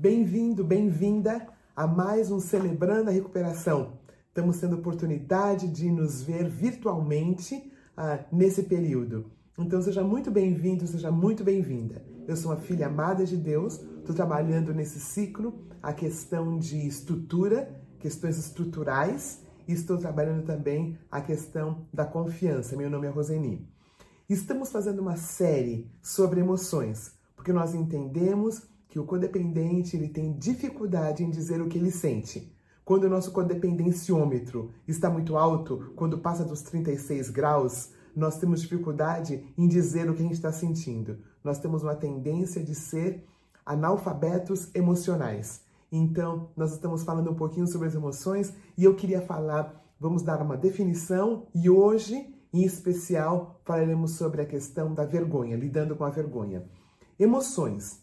Bem-vindo, bem-vinda a mais um Celebrando a Recuperação. Estamos tendo oportunidade de nos ver virtualmente ah, nesse período. Então seja muito bem-vindo, seja muito bem-vinda. Eu sou uma filha amada de Deus, estou trabalhando nesse ciclo a questão de estrutura, questões estruturais, e estou trabalhando também a questão da confiança. Meu nome é Roseni. Estamos fazendo uma série sobre emoções, porque nós entendemos que o codependente ele tem dificuldade em dizer o que ele sente. Quando o nosso codependenciômetro está muito alto, quando passa dos 36 graus, nós temos dificuldade em dizer o que a gente está sentindo. Nós temos uma tendência de ser analfabetos emocionais. Então, nós estamos falando um pouquinho sobre as emoções e eu queria falar, vamos dar uma definição e hoje, em especial, falaremos sobre a questão da vergonha, lidando com a vergonha. Emoções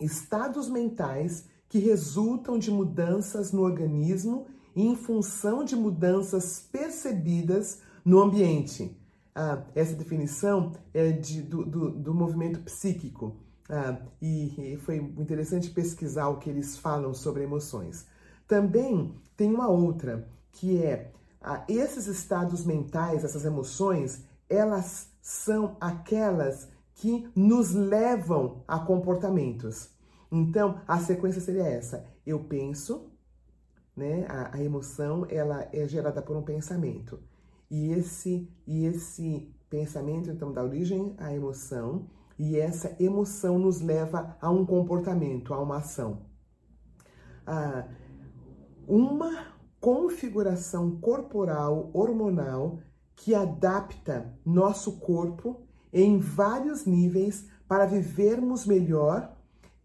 estados mentais que resultam de mudanças no organismo em função de mudanças percebidas no ambiente. Ah, essa definição é de, do, do, do movimento psíquico ah, e, e foi interessante pesquisar o que eles falam sobre emoções. Também tem uma outra que é ah, esses estados mentais, essas emoções, elas são aquelas que nos levam a comportamentos. Então, a sequência seria essa: eu penso, né? A, a, emoção ela é gerada por um pensamento e esse e esse pensamento então dá origem à emoção e essa emoção nos leva a um comportamento, a uma ação. Ah, uma configuração corporal hormonal que adapta nosso corpo em vários níveis para vivermos melhor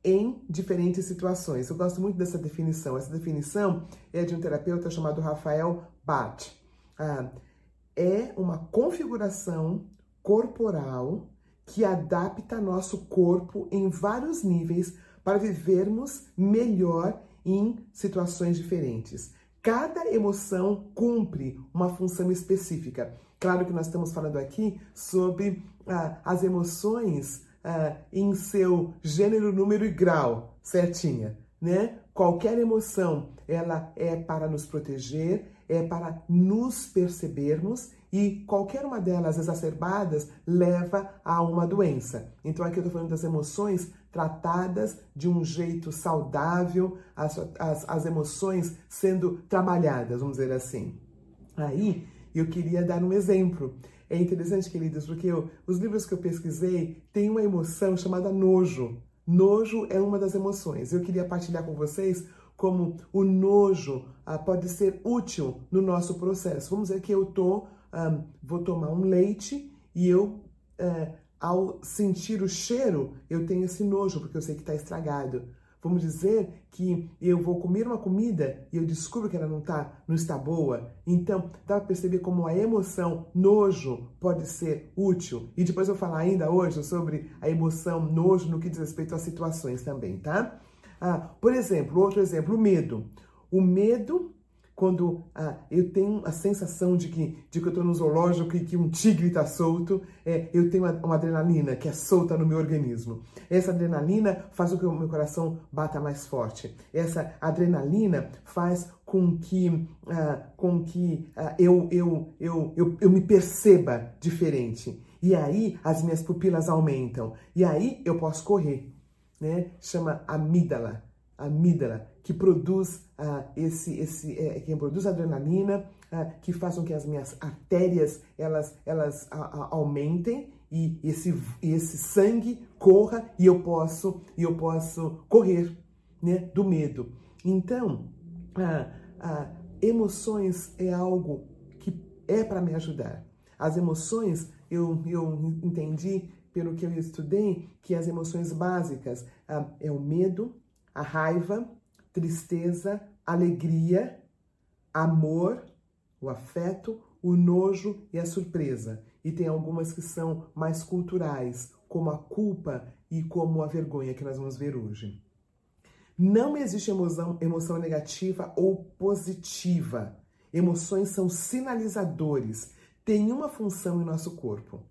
em diferentes situações. Eu gosto muito dessa definição. Essa definição é de um terapeuta chamado Rafael Bart. Ah, é uma configuração corporal que adapta nosso corpo em vários níveis para vivermos melhor em situações diferentes. Cada emoção cumpre uma função específica. Claro que nós estamos falando aqui sobre ah, as emoções ah, em seu gênero, número e grau, certinha, né? Qualquer emoção, ela é para nos proteger, é para nos percebermos e qualquer uma delas exacerbadas leva a uma doença. Então aqui eu estou falando das emoções tratadas de um jeito saudável, as, as, as emoções sendo trabalhadas, vamos dizer assim. Aí eu queria dar um exemplo. É interessante, queridos, porque eu, os livros que eu pesquisei têm uma emoção chamada nojo. Nojo é uma das emoções. Eu queria partilhar com vocês como o nojo ah, pode ser útil no nosso processo. Vamos dizer que eu tô, ah, vou tomar um leite e eu, ah, ao sentir o cheiro, eu tenho esse nojo, porque eu sei que está estragado. Vamos dizer que eu vou comer uma comida e eu descubro que ela não tá, não está boa. Então, dá para perceber como a emoção nojo pode ser útil. E depois eu vou falar ainda hoje sobre a emoção nojo no que diz respeito às situações também, tá? Ah, por exemplo, outro exemplo, o medo. O medo quando ah, eu tenho a sensação de que, de que eu estou no zoológico e que um tigre está solto, é, eu tenho uma, adrenalina que é solta no meu organismo. Essa adrenalina faz com que o meu coração bata mais forte. Essa adrenalina faz com que, ah, com que ah, eu, eu, eu, eu, eu me perceba diferente. E aí as minhas pupilas aumentam. E aí eu posso correr. Né? Chama amígdala amígdala, que produz uh, esse, esse, é, que produz adrenalina, uh, que faz com que as minhas artérias elas, elas uh, aumentem e esse, esse sangue corra e eu posso e eu posso correr, né, do medo. Então, emoções é algo que é para me ajudar. As emoções, eu, eu entendi pelo que eu estudei que as emoções básicas é o medo, a raiva, tristeza, alegria, amor, o afeto, o nojo e a surpresa. E tem algumas que são mais culturais, como a culpa e como a vergonha que nós vamos ver hoje. Não existe emoção, emoção negativa ou positiva. Emoções são sinalizadores, têm uma função em nosso corpo.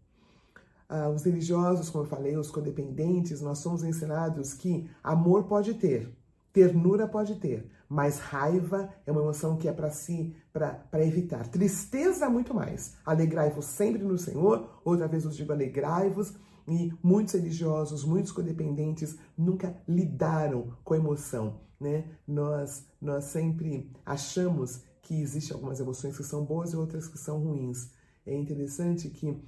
Ah, os religiosos, como eu falei, os codependentes, nós somos ensinados que amor pode ter, Ternura pode ter, mas raiva é uma emoção que é para si, para evitar. Tristeza, muito mais. Alegrai-vos sempre no Senhor. Outra vez os digo, alegrai-vos. E muitos religiosos, muitos codependentes nunca lidaram com a emoção, né? Nós, nós sempre achamos que existem algumas emoções que são boas e outras que são ruins. É interessante que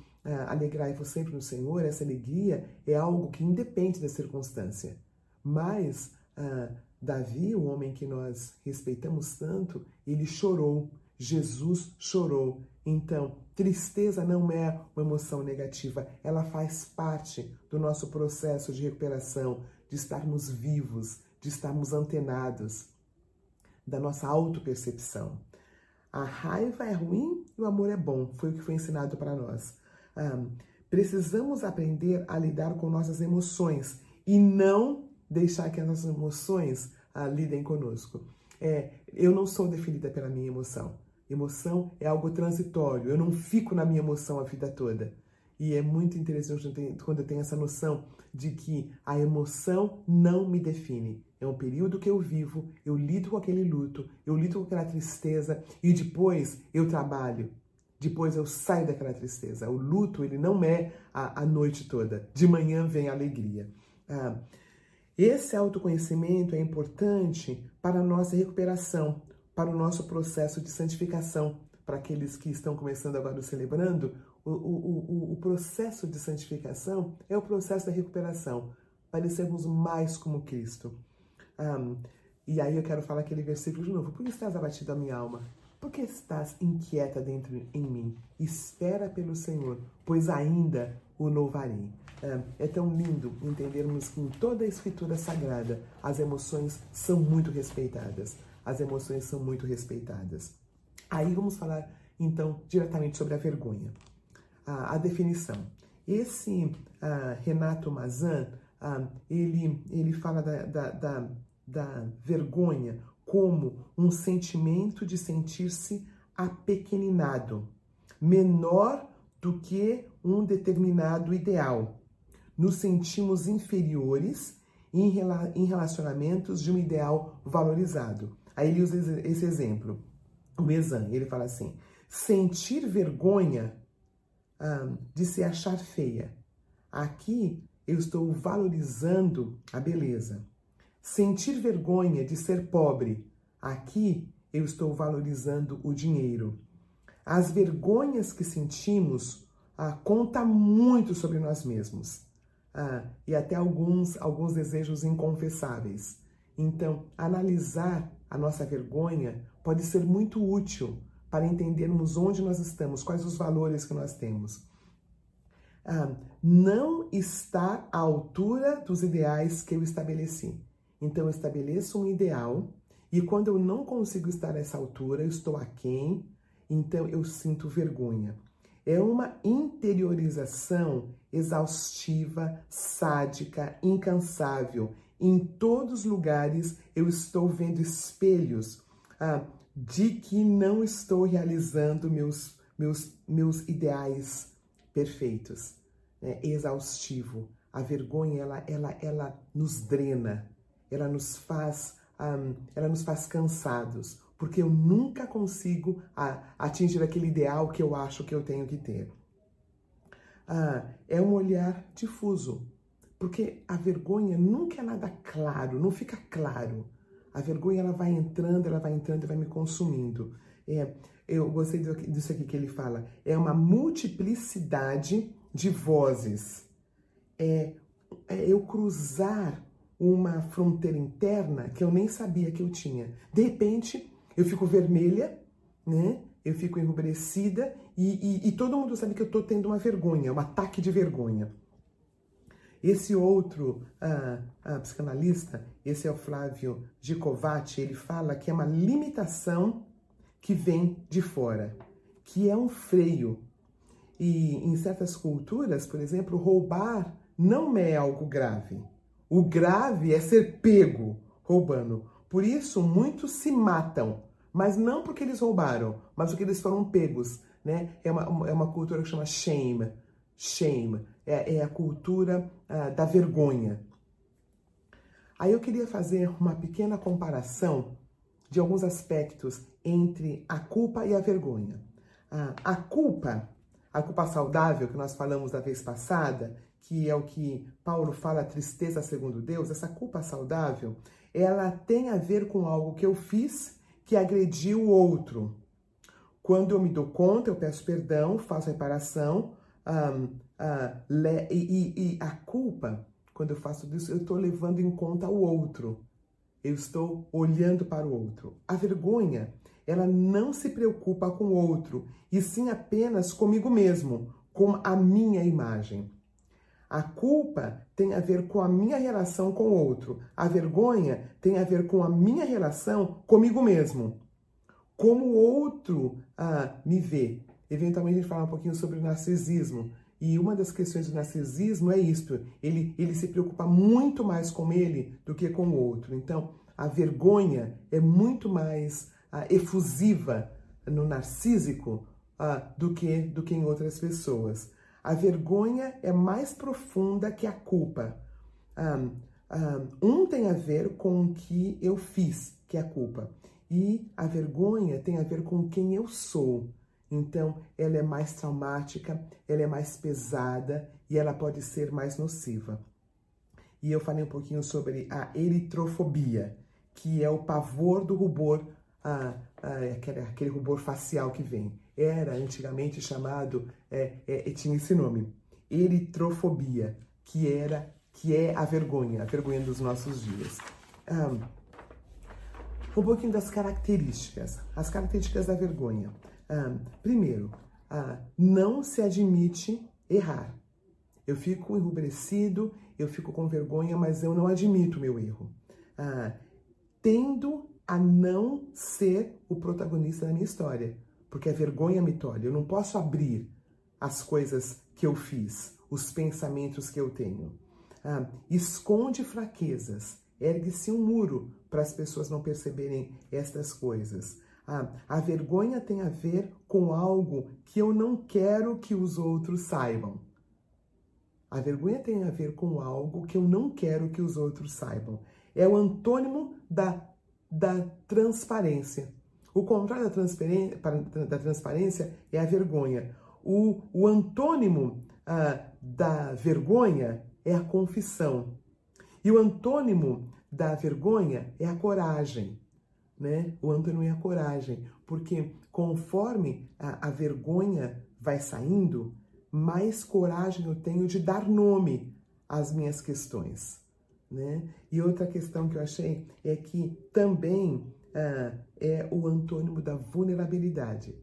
alegrai-vos sempre no Senhor, essa alegria é algo que independe da circunstância. Mas ah, Davi, o homem que nós respeitamos tanto, ele chorou. Jesus chorou. Então, tristeza não é uma emoção negativa, ela faz parte do nosso processo de recuperação, de estarmos vivos, de estarmos antenados, da nossa autopercepção. A raiva é ruim e o amor é bom, foi o que foi ensinado para nós. Um, precisamos aprender a lidar com nossas emoções e não deixar que as nossas emoções uh, lidem conosco. É, eu não sou definida pela minha emoção. Emoção é algo transitório. Eu não fico na minha emoção a vida toda. E é muito interessante quando eu tenho essa noção de que a emoção não me define. É um período que eu vivo, eu lido com aquele luto, eu lido com aquela tristeza e depois eu trabalho. Depois eu saio daquela tristeza. O luto, ele não é a, a noite toda. De manhã vem a alegria. Ah, esse autoconhecimento é importante para a nossa recuperação, para o nosso processo de santificação. Para aqueles que estão começando agora celebrando, o, o, o, o processo de santificação é o processo da recuperação, para sermos mais como Cristo. Um, e aí eu quero falar aquele versículo de novo. Por que estás abatido a minha alma? Por que estás inquieta dentro em mim? Espera pelo Senhor, pois ainda o louvarei. É, é tão lindo entendermos que em toda a escritura sagrada as emoções são muito respeitadas. As emoções são muito respeitadas. Aí vamos falar então diretamente sobre a vergonha. A, a definição. Esse uh, Renato Mazan, uh, ele, ele fala da, da, da, da vergonha como um sentimento de sentir-se apequeninado, menor do que um determinado ideal. Nos sentimos inferiores em relacionamentos de um ideal valorizado. Aí ele usa esse exemplo. O Mezan, ele fala assim: sentir vergonha ah, de se achar feia. Aqui eu estou valorizando a beleza. Sentir vergonha de ser pobre. Aqui eu estou valorizando o dinheiro. As vergonhas que sentimos ah, conta muito sobre nós mesmos ah, e até alguns, alguns desejos inconfessáveis. Então, analisar a nossa vergonha pode ser muito útil para entendermos onde nós estamos, quais os valores que nós temos. Ah, não estar à altura dos ideais que eu estabeleci. Então, eu estabeleço um ideal e quando eu não consigo estar a essa altura, eu estou aquém, então eu sinto vergonha. É uma interiorização exaustiva, sádica, incansável. Em todos os lugares eu estou vendo espelhos ah, de que não estou realizando meus, meus, meus ideais perfeitos. É exaustivo. A vergonha, ela, ela, ela nos drena, ela nos faz, um, ela nos faz cansados porque eu nunca consigo a, atingir aquele ideal que eu acho que eu tenho que ter. Ah, é um olhar difuso, porque a vergonha nunca é nada claro, não fica claro. A vergonha ela vai entrando, ela vai entrando vai me consumindo. É, eu gostei disso aqui que ele fala. É uma multiplicidade de vozes. É, é eu cruzar uma fronteira interna que eu nem sabia que eu tinha. De repente, eu fico vermelha, né? Eu fico enrubescida e, e, e todo mundo sabe que eu tô tendo uma vergonha, um ataque de vergonha. Esse outro ah, ah, psicanalista, esse é o Flávio Gicovati, ele fala que é uma limitação que vem de fora, que é um freio. E em certas culturas, por exemplo, roubar não é algo grave. O grave é ser pego roubando. Por isso, muitos se matam, mas não porque eles roubaram, mas porque eles foram pegos. Né? É, uma, é uma cultura que chama shame. Shame. É, é a cultura uh, da vergonha. Aí eu queria fazer uma pequena comparação de alguns aspectos entre a culpa e a vergonha. A culpa, a culpa saudável que nós falamos da vez passada, que é o que Paulo fala, tristeza segundo Deus, essa culpa saudável, ela tem a ver com algo que eu fiz que agrediu o outro. Quando eu me dou conta, eu peço perdão, faço reparação, um, uh, le, e, e, a culpa, quando eu faço isso, eu estou levando em conta o outro. Eu estou olhando para o outro. A vergonha, ela não se preocupa com o outro, e sim apenas comigo mesmo, com a minha imagem. A culpa tem a ver com a minha relação com o outro. A vergonha tem a ver com a minha relação comigo mesmo. Como o outro ah, me vê. Eventualmente a gente fala um pouquinho sobre narcisismo. E uma das questões do narcisismo é isto: ele, ele se preocupa muito mais com ele do que com o outro. Então, a vergonha é muito mais ah, efusiva no narcísico ah, do, que, do que em outras pessoas. A vergonha é mais profunda que a culpa. Um, um tem a ver com o que eu fiz, que é a culpa. E a vergonha tem a ver com quem eu sou. Então, ela é mais traumática, ela é mais pesada e ela pode ser mais nociva. E eu falei um pouquinho sobre a eritrofobia, que é o pavor do rubor, ah, ah, aquele, aquele rubor facial que vem era antigamente chamado, é, é, tinha esse nome, eritrofobia, que era que é a vergonha, a vergonha dos nossos dias. Um, um pouquinho das características, as características da vergonha. Um, primeiro, uh, não se admite errar. Eu fico enrubrecido, eu fico com vergonha, mas eu não admito meu erro. Uh, tendo a não ser o protagonista da minha história porque a vergonha me tolhe. Eu não posso abrir as coisas que eu fiz, os pensamentos que eu tenho. Ah, esconde fraquezas, ergue-se um muro para as pessoas não perceberem estas coisas. Ah, a vergonha tem a ver com algo que eu não quero que os outros saibam. A vergonha tem a ver com algo que eu não quero que os outros saibam. É o antônimo da, da transparência. O contrário da transparência, da transparência é a vergonha. O, o antônimo ah, da vergonha é a confissão. E o antônimo da vergonha é a coragem. Né? O antônimo é a coragem, porque conforme a, a vergonha vai saindo, mais coragem eu tenho de dar nome às minhas questões. Né? E outra questão que eu achei é que também ah, é o antônimo da vulnerabilidade.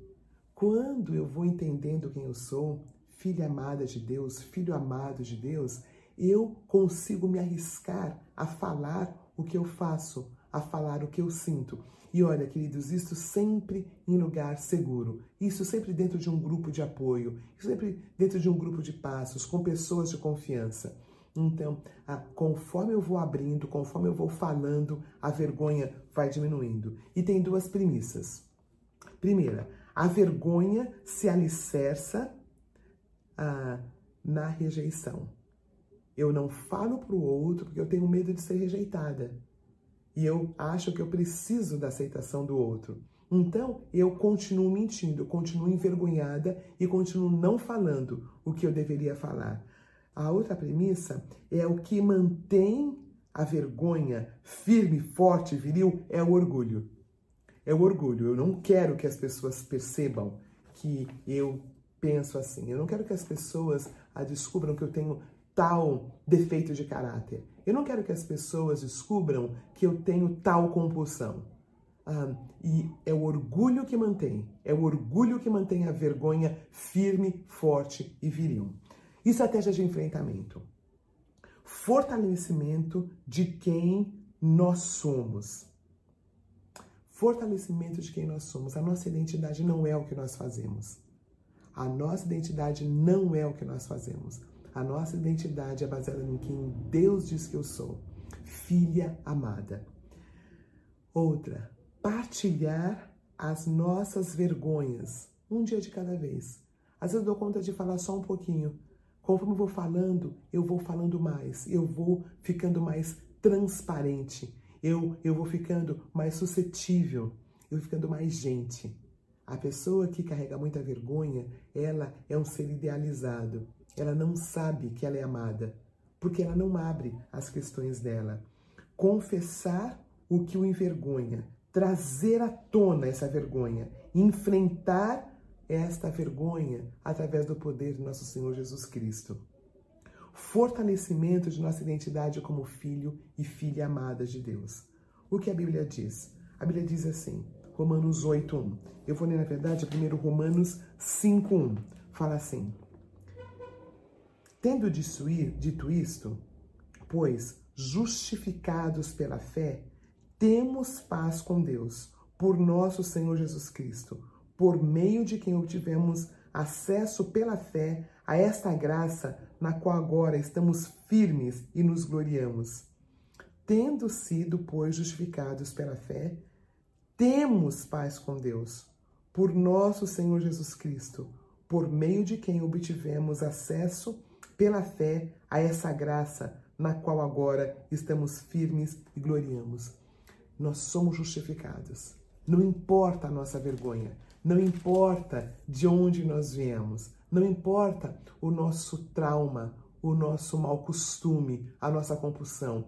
Quando eu vou entendendo quem eu sou, filha amada de Deus, filho amado de Deus, eu consigo me arriscar a falar o que eu faço, a falar o que eu sinto. E olha, queridos, isso sempre em lugar seguro, isso sempre dentro de um grupo de apoio, sempre dentro de um grupo de passos, com pessoas de confiança. Então, a, conforme eu vou abrindo, conforme eu vou falando, a vergonha vai diminuindo. E tem duas premissas. Primeira, a vergonha se alicerça ah, na rejeição. Eu não falo para o outro porque eu tenho medo de ser rejeitada. E eu acho que eu preciso da aceitação do outro. Então, eu continuo mentindo, continuo envergonhada e continuo não falando o que eu deveria falar. A outra premissa é o que mantém a vergonha firme, forte, viril, é o orgulho. É o orgulho. Eu não quero que as pessoas percebam que eu penso assim. Eu não quero que as pessoas a descubram que eu tenho tal defeito de caráter. Eu não quero que as pessoas descubram que eu tenho tal compulsão. Ah, e é o orgulho que mantém, é o orgulho que mantém a vergonha firme, forte e viril. Estratégia de enfrentamento. Fortalecimento de quem nós somos. Fortalecimento de quem nós somos. A nossa identidade não é o que nós fazemos. A nossa identidade não é o que nós fazemos. A nossa identidade é baseada em quem Deus diz que eu sou. Filha amada. Outra, partilhar as nossas vergonhas, um dia de cada vez. Às vezes eu dou conta de falar só um pouquinho, Conforme eu vou falando, eu vou falando mais, eu vou ficando mais transparente, eu, eu vou ficando mais suscetível, eu vou ficando mais gente. A pessoa que carrega muita vergonha, ela é um ser idealizado. Ela não sabe que ela é amada, porque ela não abre as questões dela. Confessar o que o envergonha, trazer à tona essa vergonha, enfrentar esta vergonha através do poder de nosso Senhor Jesus Cristo. Fortalecimento de nossa identidade como filho e filha amada de Deus. O que a Bíblia diz? A Bíblia diz assim: Romanos 8:1. Eu vou ler na verdade primeiro Romanos 5:1. Fala assim: Tendo dito isto, pois justificados pela fé, temos paz com Deus, por nosso Senhor Jesus Cristo, por meio de quem obtivemos acesso pela fé a esta graça na qual agora estamos firmes e nos gloriamos. Tendo sido, pois, justificados pela fé, temos paz com Deus, por nosso Senhor Jesus Cristo, por meio de quem obtivemos acesso pela fé a essa graça na qual agora estamos firmes e gloriamos. Nós somos justificados. Não importa a nossa vergonha, não importa de onde nós viemos, não importa o nosso trauma, o nosso mau costume, a nossa compulsão.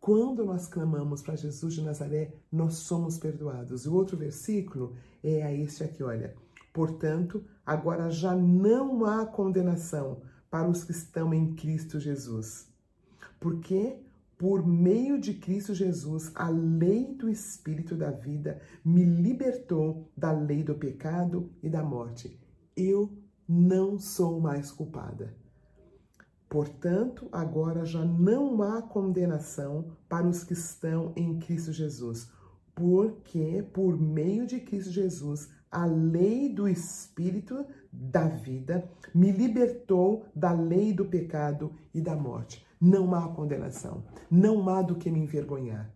Quando nós clamamos para Jesus de Nazaré, nós somos perdoados. E o outro versículo é este aqui, olha. Portanto, agora já não há condenação para os que estão em Cristo Jesus. Porque por meio de Cristo Jesus, a lei do Espírito da vida me libertou da lei do pecado e da morte. Eu não sou mais culpada. Portanto, agora já não há condenação para os que estão em Cristo Jesus, porque por meio de Cristo Jesus, a lei do Espírito da vida me libertou da lei do pecado e da morte. Não há condenação, não há do que me envergonhar.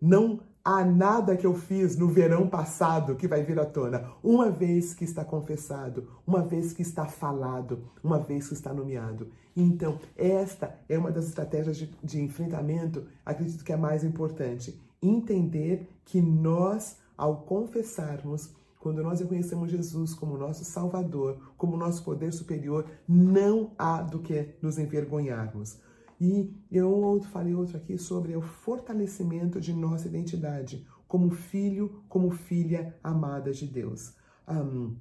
Não há nada que eu fiz no verão passado que vai vir à tona. Uma vez que está confessado, uma vez que está falado, uma vez que está nomeado. Então, esta é uma das estratégias de, de enfrentamento, acredito que é a mais importante. Entender que nós, ao confessarmos, quando nós reconhecemos Jesus como nosso Salvador, como nosso poder superior, não há do que nos envergonharmos. E eu falei outro aqui sobre o fortalecimento de nossa identidade como filho, como filha amada de Deus. Um,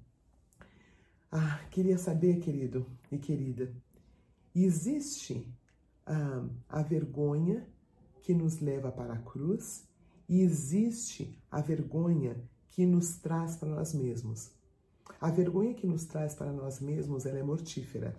ah, queria saber, querido e querida, existe um, a vergonha que nos leva para a cruz e existe a vergonha que nos traz para nós mesmos. A vergonha que nos traz para nós mesmos ela é mortífera,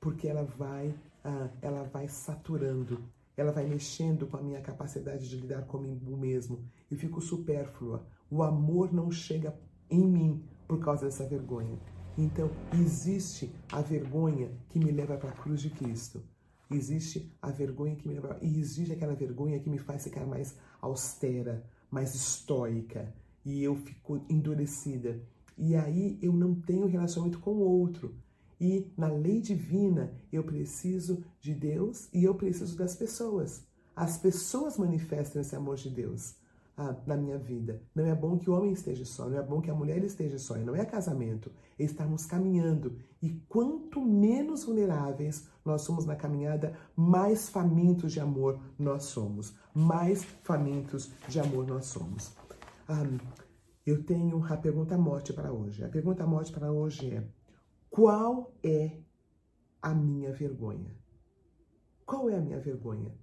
porque ela vai ah, ela vai saturando, ela vai mexendo com a minha capacidade de lidar comigo mesmo. Eu fico supérflua. O amor não chega em mim por causa dessa vergonha. Então, existe a vergonha que me leva para a cruz de Cristo. Existe a vergonha que me leva. E existe aquela vergonha que me faz ficar mais austera, mais estoica. E eu fico endurecida. E aí eu não tenho relacionamento com o outro. E na lei divina, eu preciso de Deus e eu preciso das pessoas. As pessoas manifestam esse amor de Deus ah, na minha vida. Não é bom que o homem esteja só, não é bom que a mulher esteja só. E não é casamento, é estarmos caminhando. E quanto menos vulneráveis nós somos na caminhada, mais famintos de amor nós somos. Mais famintos de amor nós somos. Ah, eu tenho a pergunta morte para hoje. A pergunta morte para hoje é: qual é a minha vergonha? Qual é a minha vergonha?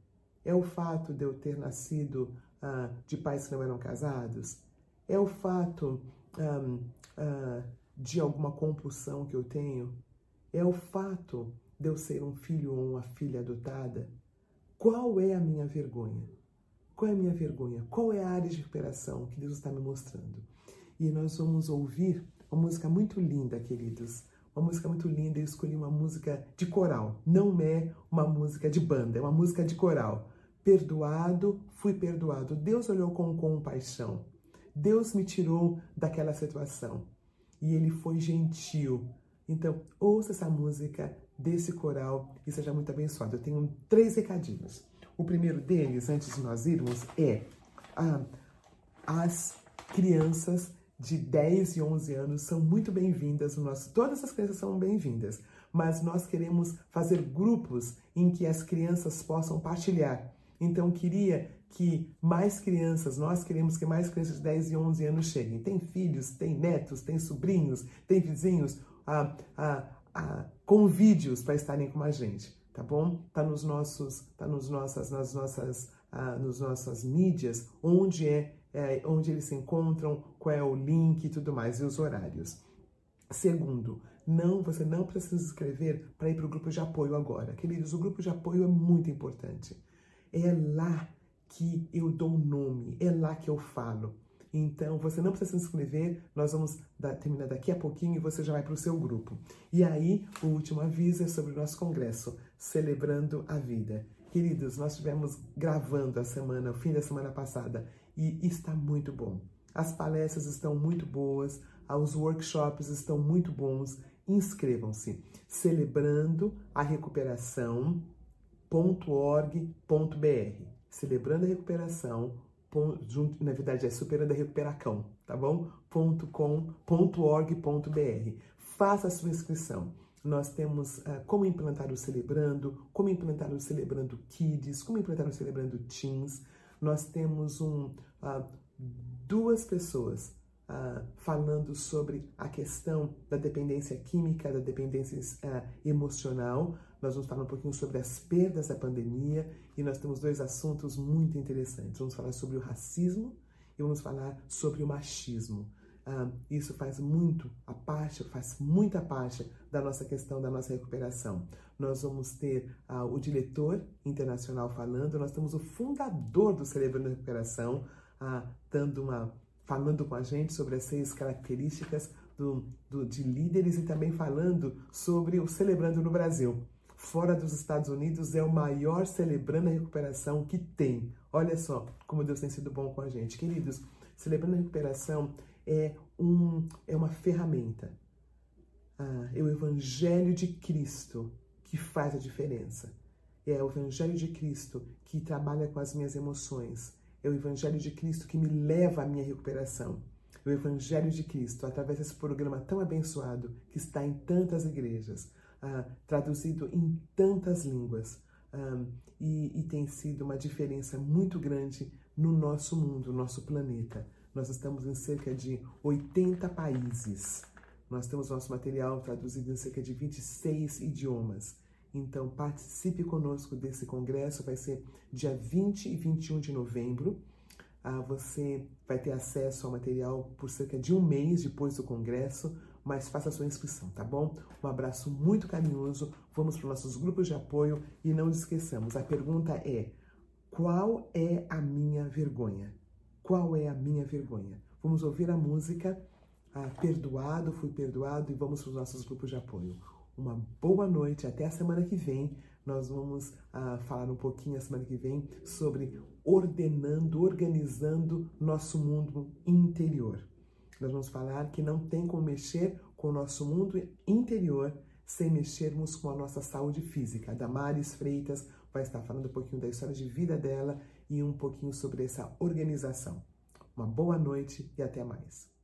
É o fato de eu ter nascido ah, de pais que não eram casados? É o fato ah, ah, de alguma compulsão que eu tenho? É o fato de eu ser um filho ou uma filha adotada? Qual é a minha vergonha? Qual é a minha vergonha? Qual é a área de recuperação que Deus está me mostrando? E nós vamos ouvir uma música muito linda, queridos, uma música muito linda. Eu escolhi uma música de coral. Não é uma música de banda, é uma música de coral. Perdoado, fui perdoado. Deus olhou com compaixão. Deus me tirou daquela situação. E ele foi gentil. Então, ouça essa música desse coral e seja muito abençoado. Eu tenho três recadinhos. O primeiro deles, antes de nós irmos, é ah, as crianças de 10 e 11 anos são muito bem-vindas no nosso. Todas as crianças são bem-vindas, mas nós queremos fazer grupos em que as crianças possam partilhar. Então, queria que mais crianças, nós queremos que mais crianças de 10 e 11 anos cheguem. Tem filhos, tem netos, tem sobrinhos, tem vizinhos, ah, ah, ah, com vídeos para estarem com a gente, tá bom? Tá nos nossos, tá nos nossas, nas nossas, ah, nos nossas mídias, onde é, é, onde eles se encontram, qual é o link e tudo mais e os horários. Segundo, não, você não precisa se inscrever para ir para o grupo de apoio agora. Queridos, o grupo de apoio é muito importante. É lá que eu dou nome, é lá que eu falo. Então, você não precisa se inscrever, nós vamos dar, terminar daqui a pouquinho e você já vai para o seu grupo. E aí, o último aviso é sobre o nosso congresso, Celebrando a Vida. Queridos, nós estivemos gravando a semana, o fim da semana passada, e está muito bom. As palestras estão muito boas, os workshops estão muito bons. Inscrevam-se. Celebrando a recuperação.org.br. Celebrando a recuperação junto, na verdade é superando a recuperação, tá bom? .com.org.br. Faça a sua inscrição. Nós temos uh, como implantar o Celebrando, como implantar o Celebrando Kids, como implantar o Celebrando Teens. Nós temos um, uh, duas pessoas uh, falando sobre a questão da dependência química, da dependência emocional. Nós vamos falar um pouquinho sobre as perdas da pandemia e nós temos dois assuntos muito interessantes. Vamos falar sobre o racismo e vamos falar sobre o machismo. Ah, isso faz muito a parte, faz muita parte da nossa questão da nossa recuperação. Nós vamos ter ah, o diretor internacional falando, nós temos o fundador do Celebrando a Recuperação ah, dando uma, falando com a gente sobre as seis características do, do, de líderes e também falando sobre o Celebrando no Brasil fora dos Estados Unidos é o maior celebrando a recuperação que tem. Olha só como Deus tem sido bom com a gente. Queridos, celebrando a recuperação é, um, é uma ferramenta. Ah, é o Evangelho de Cristo que faz a diferença. É o Evangelho de Cristo que trabalha com as minhas emoções. É o Evangelho de Cristo que me leva à minha recuperação. É o Evangelho de Cristo, através desse programa tão abençoado que está em tantas igrejas, ah, traduzido em tantas línguas. Ah, e, e tem sido uma diferença muito grande no nosso mundo, no nosso planeta. Nós estamos em cerca de 80 países. Nós temos nosso material traduzido em cerca de 26 idiomas. Então, participe conosco desse congresso, vai ser dia 20 e 21 de novembro. Ah, você vai ter acesso ao material por cerca de um mês depois do congresso mas faça sua inscrição, tá bom? Um abraço muito carinhoso, vamos para os nossos grupos de apoio e não esqueçamos, a pergunta é: qual é a minha vergonha? Qual é a minha vergonha? Vamos ouvir a música ah, Perdoado, Fui Perdoado e vamos para os nossos grupos de apoio. Uma boa noite, até a semana que vem. Nós vamos ah, falar um pouquinho a semana que vem sobre ordenando, organizando nosso mundo interior. Nós vamos falar que não tem como mexer com o nosso mundo interior sem mexermos com a nossa saúde física. A Damares Freitas vai estar falando um pouquinho da história de vida dela e um pouquinho sobre essa organização. Uma boa noite e até mais.